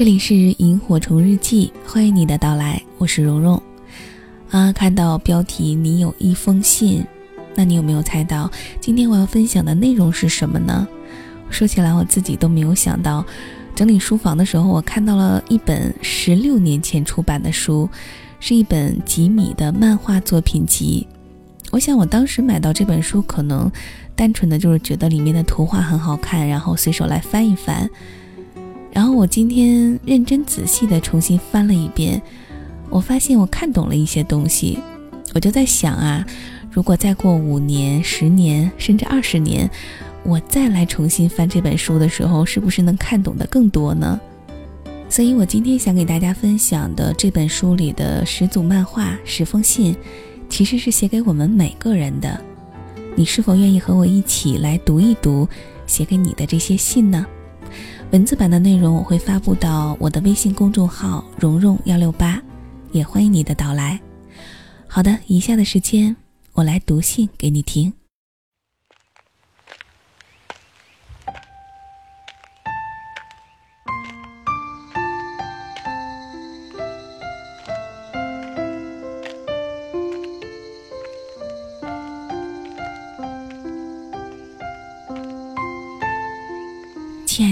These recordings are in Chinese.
这里是萤火虫日记，欢迎你的到来，我是蓉蓉。啊，看到标题，你有一封信，那你有没有猜到今天我要分享的内容是什么呢？说起来，我自己都没有想到，整理书房的时候，我看到了一本十六年前出版的书，是一本吉米的漫画作品集。我想，我当时买到这本书，可能单纯的就是觉得里面的图画很好看，然后随手来翻一翻。然后我今天认真仔细的重新翻了一遍，我发现我看懂了一些东西。我就在想啊，如果再过五年、十年，甚至二十年，我再来重新翻这本书的时候，是不是能看懂的更多呢？所以我今天想给大家分享的这本书里的十组漫画、十封信，其实是写给我们每个人的。你是否愿意和我一起来读一读写给你的这些信呢？文字版的内容我会发布到我的微信公众号“蓉蓉幺六八”，也欢迎你的到来。好的，以下的时间我来读信给你听。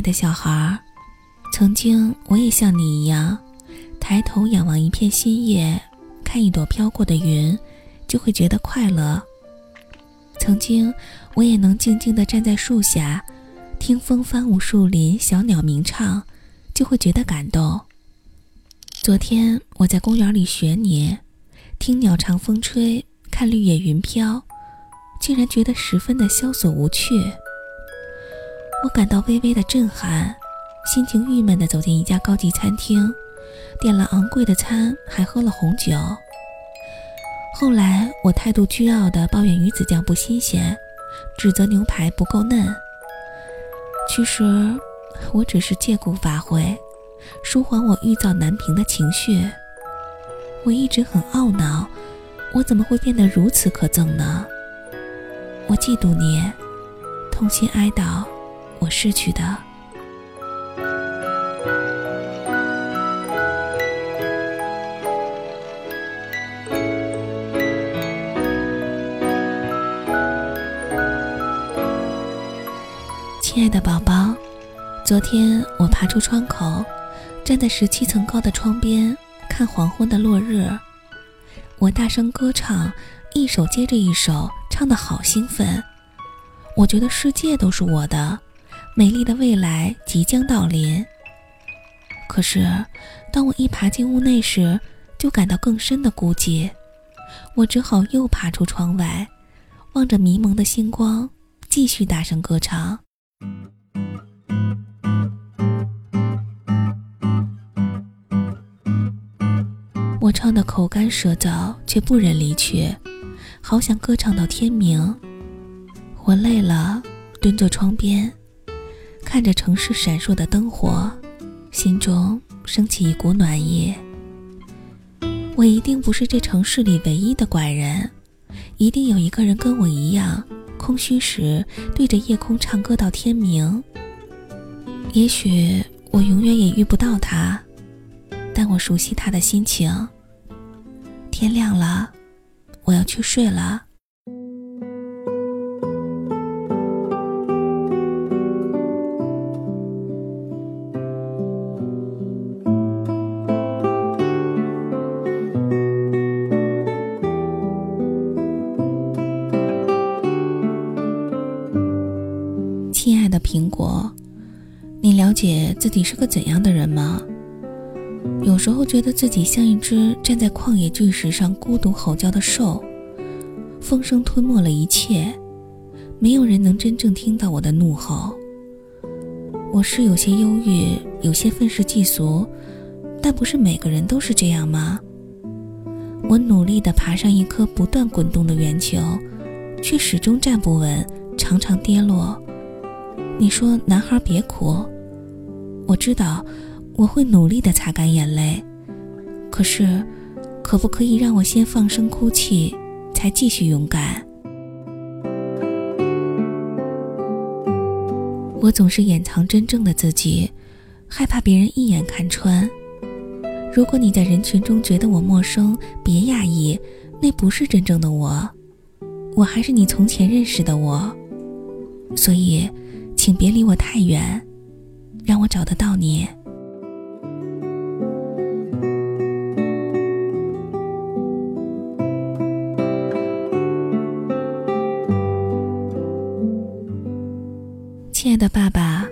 的小孩儿，曾经我也像你一样，抬头仰望一片新叶，看一朵飘过的云，就会觉得快乐。曾经我也能静静地站在树下，听风翻舞树林，小鸟鸣唱，就会觉得感动。昨天我在公园里学你，听鸟长风吹，看绿野云飘，竟然觉得十分的萧索无趣。我感到微微的震撼，心情郁闷地走进一家高级餐厅，点了昂贵的餐，还喝了红酒。后来我态度倨傲地抱怨鱼子酱不新鲜，指责牛排不够嫩。其实我只是借故发挥，舒缓我郁躁难平的情绪。我一直很懊恼，我怎么会变得如此可憎呢？我嫉妒你，痛心哀悼。我失去的，亲爱的宝宝，昨天我爬出窗口，站在十七层高的窗边看黄昏的落日，我大声歌唱，一首接着一首，唱得好兴奋，我觉得世界都是我的。美丽的未来即将到临。可是，当我一爬进屋内时，就感到更深的孤寂。我只好又爬出窗外，望着迷蒙的星光，继续大声歌唱。我唱得口干舌燥，却不忍离去，好想歌唱到天明。我累了，蹲坐窗边。看着城市闪烁的灯火，心中升起一股暖意。我一定不是这城市里唯一的怪人，一定有一个人跟我一样，空虚时对着夜空唱歌到天明。也许我永远也遇不到他，但我熟悉他的心情。天亮了，我要去睡了。是个怎样的人吗？有时候觉得自己像一只站在旷野巨石上孤独吼叫的兽，风声吞没了一切，没有人能真正听到我的怒吼。我是有些忧郁，有些愤世嫉俗，但不是每个人都是这样吗？我努力地爬上一颗不断滚动的圆球，却始终站不稳，常常跌落。你说：“男孩别哭。”我知道，我会努力的擦干眼泪。可是，可不可以让我先放声哭泣，才继续勇敢？我总是掩藏真正的自己，害怕别人一眼看穿。如果你在人群中觉得我陌生，别讶异，那不是真正的我，我还是你从前认识的我。所以，请别离我太远，让我找得到你。亲爱的爸爸，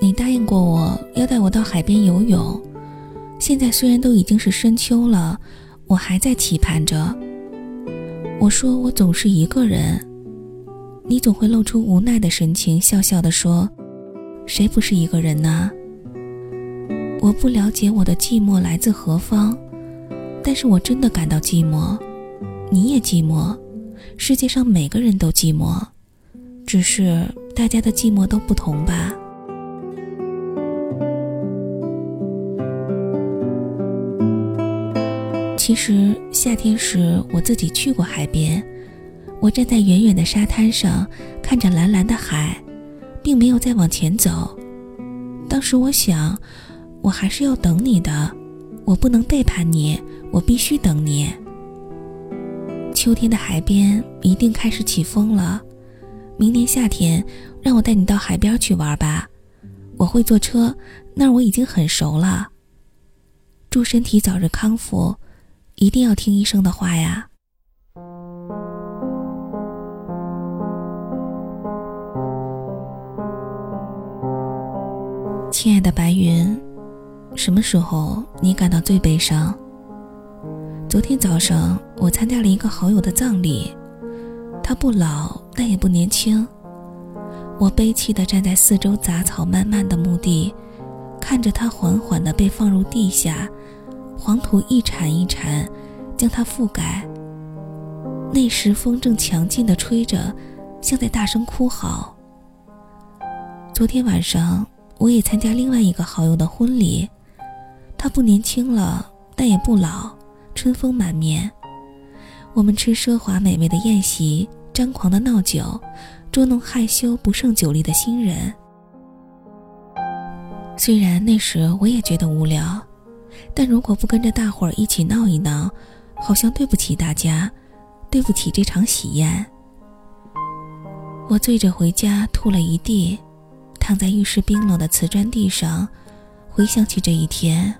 你答应过我要带我到海边游泳。现在虽然都已经是深秋了，我还在期盼着。我说我总是一个人，你总会露出无奈的神情，笑笑地说：“谁不是一个人呢？”我不了解我的寂寞来自何方，但是我真的感到寂寞，你也寂寞，世界上每个人都寂寞，只是大家的寂寞都不同吧。其实夏天时，我自己去过海边。我站在远远的沙滩上，看着蓝蓝的海，并没有再往前走。当时我想，我还是要等你的，我不能背叛你，我必须等你。秋天的海边一定开始起风了，明年夏天，让我带你到海边去玩吧。我会坐车，那儿我已经很熟了。祝身体早日康复。一定要听医生的话呀，什么时候你感到最悲伤？昨天早上我参加了一个好友的葬礼，他不老，但也不年轻。我悲戚地站在四周杂草漫漫的墓地，看着他缓缓地被放入地下。黄土一铲一铲，将它覆盖。那时风正强劲地吹着，像在大声哭嚎。昨天晚上，我也参加另外一个好友的婚礼，他不年轻了，但也不老，春风满面。我们吃奢华美味的宴席，张狂的闹酒，捉弄害羞不胜酒力的新人。虽然那时我也觉得无聊。但如果不跟着大伙儿一起闹一闹，好像对不起大家，对不起这场喜宴。我醉着回家，吐了一地，躺在浴室冰冷的瓷砖地上，回想起这一天，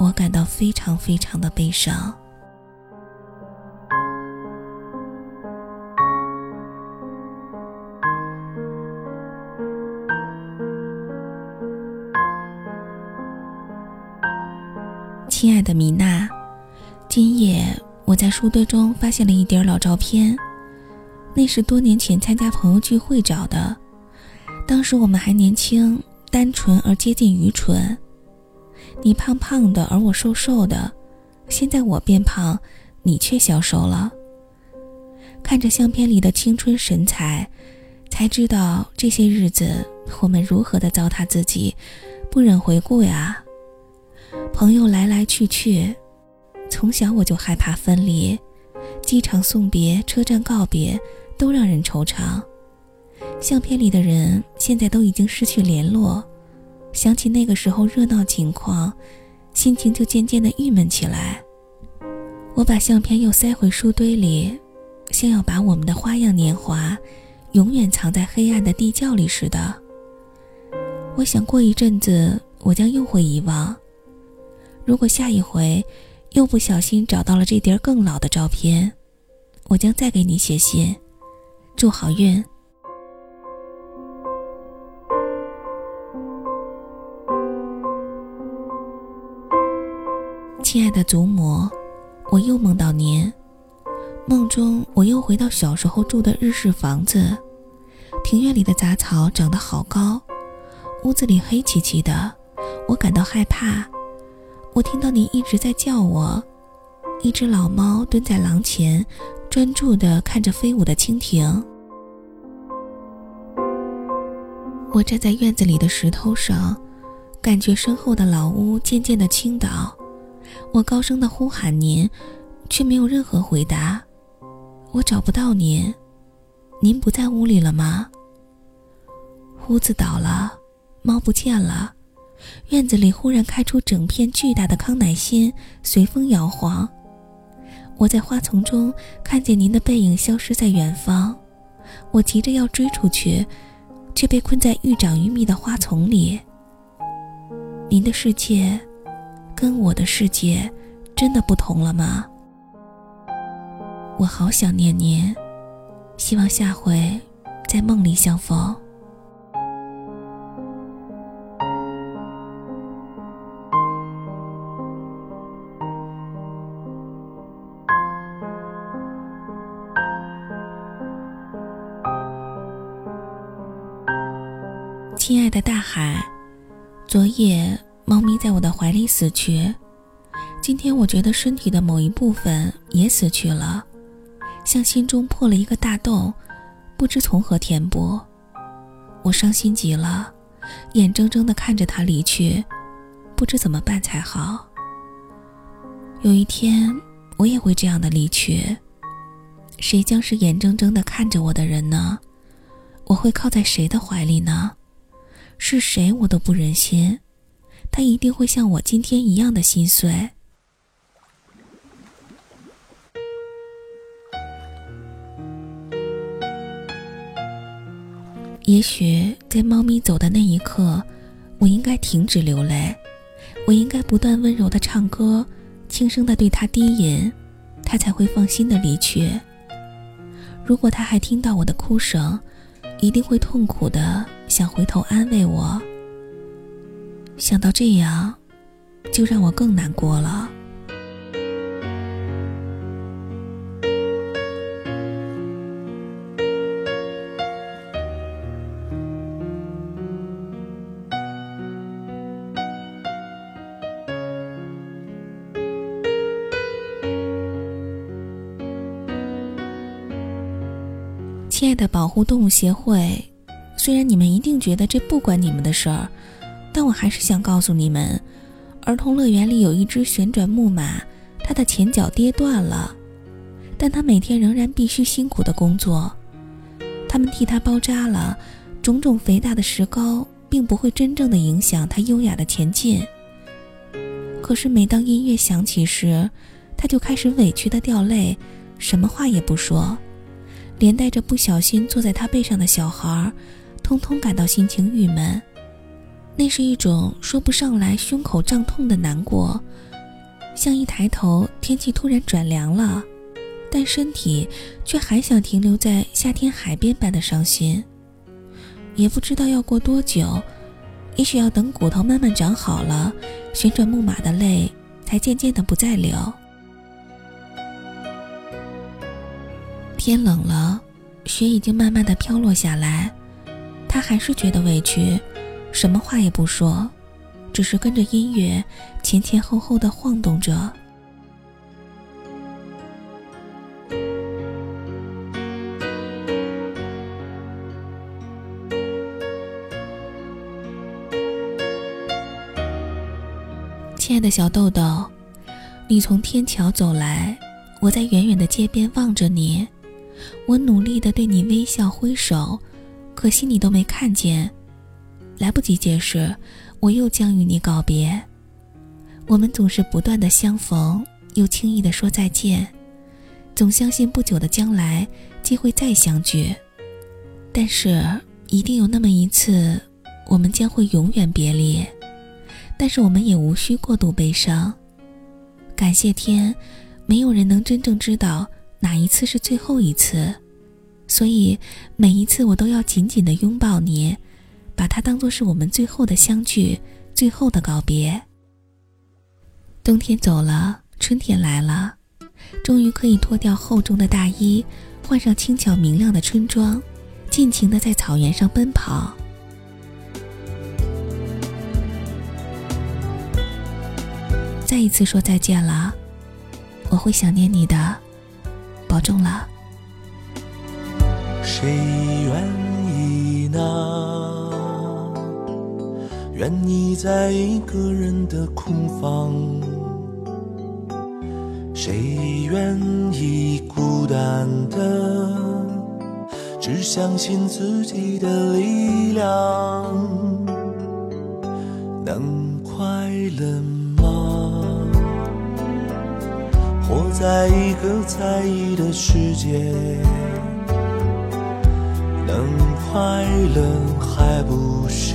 我感到非常非常的悲伤。亲爱的米娜，今夜我在书堆中发现了一叠老照片，那是多年前参加朋友聚会找的。当时我们还年轻、单纯而接近愚蠢。你胖胖的，而我瘦瘦的。现在我变胖，你却消瘦了。看着相片里的青春神采，才知道这些日子我们如何的糟蹋自己，不忍回顾呀。朋友来来去去，从小我就害怕分离，机场送别、车站告别都让人惆怅。相片里的人现在都已经失去联络，想起那个时候热闹情况，心情就渐渐的郁闷起来。我把相片又塞回书堆里，像要把我们的花样年华永远藏在黑暗的地窖里似的。我想过一阵子，我将又会遗忘。如果下一回又不小心找到了这叠更老的照片，我将再给你写信，祝好运。亲爱的祖母，我又梦到您，梦中我又回到小时候住的日式房子，庭院里的杂草长得好高，屋子里黑漆漆的，我感到害怕。我听到你一直在叫我，一只老猫蹲在廊前，专注地看着飞舞的蜻蜓。我站在院子里的石头上，感觉身后的老屋渐渐地倾倒。我高声地呼喊您，却没有任何回答。我找不到您，您不在屋里了吗？屋子倒了，猫不见了。院子里忽然开出整片巨大的康乃馨，随风摇晃。我在花丛中看见您的背影消失在远方，我急着要追出去，却被困在愈长愈密的花丛里。您的世界，跟我的世界，真的不同了吗？我好想念您，希望下回在梦里相逢。亲爱的大海，昨夜猫咪在我的怀里死去，今天我觉得身体的某一部分也死去了，像心中破了一个大洞，不知从何填补。我伤心极了，眼睁睁地看着它离去，不知怎么办才好。有一天我也会这样的离去，谁将是眼睁睁地看着我的人呢？我会靠在谁的怀里呢？是谁我都不忍心，他一定会像我今天一样的心碎。也许在猫咪走的那一刻，我应该停止流泪，我应该不断温柔的唱歌，轻声的对它低吟，它才会放心的离去。如果它还听到我的哭声，一定会痛苦的。想回头安慰我，想到这样，就让我更难过了。亲爱的保护动物协会。虽然你们一定觉得这不关你们的事儿，但我还是想告诉你们，儿童乐园里有一只旋转木马，它的前脚跌断了，但它每天仍然必须辛苦的工作。他们替它包扎了，种种肥大的石膏并不会真正的影响它优雅的前进。可是每当音乐响起时，它就开始委屈的掉泪，什么话也不说，连带着不小心坐在它背上的小孩。通通感到心情郁闷，那是一种说不上来、胸口胀痛的难过，像一抬头天气突然转凉了，但身体却还想停留在夏天海边般的伤心。也不知道要过多久，也许要等骨头慢慢长好了，旋转木马的泪才渐渐的不再流。天冷了，雪已经慢慢的飘落下来。他还是觉得委屈，什么话也不说，只是跟着音乐前前后后的晃动着。亲爱的小豆豆，你从天桥走来，我在远远的街边望着你，我努力的对你微笑挥手。可惜你都没看见，来不及解释，我又将与你告别。我们总是不断的相逢，又轻易的说再见，总相信不久的将来机会再相聚。但是一定有那么一次，我们将会永远别离。但是我们也无需过度悲伤。感谢天，没有人能真正知道哪一次是最后一次。所以，每一次我都要紧紧的拥抱你，把它当做是我们最后的相聚，最后的告别。冬天走了，春天来了，终于可以脱掉厚重的大衣，换上轻巧明亮的春装，尽情的在草原上奔跑。再一次说再见了，我会想念你的，保重了。谁愿意呢？愿意在一个人的空房？谁愿意孤单的，只相信自己的力量？能快乐吗？活在一个在意的世界，能快乐还不是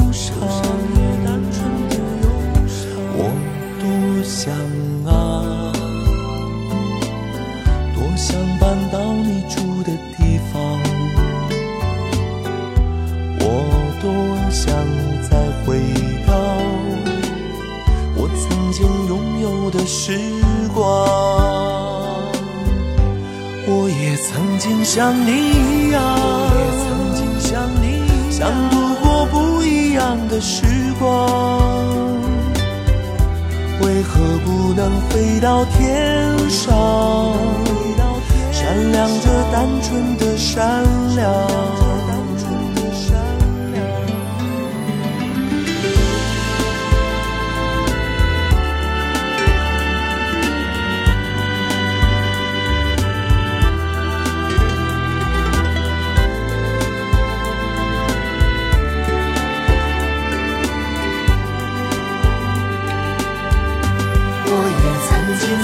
的时光。我也曾经像你一样，想度过不一样的时光。为何不能飞到天上，闪亮着单纯的善良？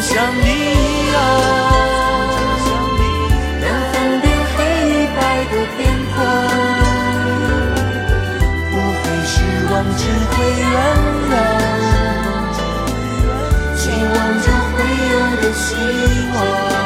像你一样，能分辨黑白的边框，不会失望，只会原谅，希望就会有的希望。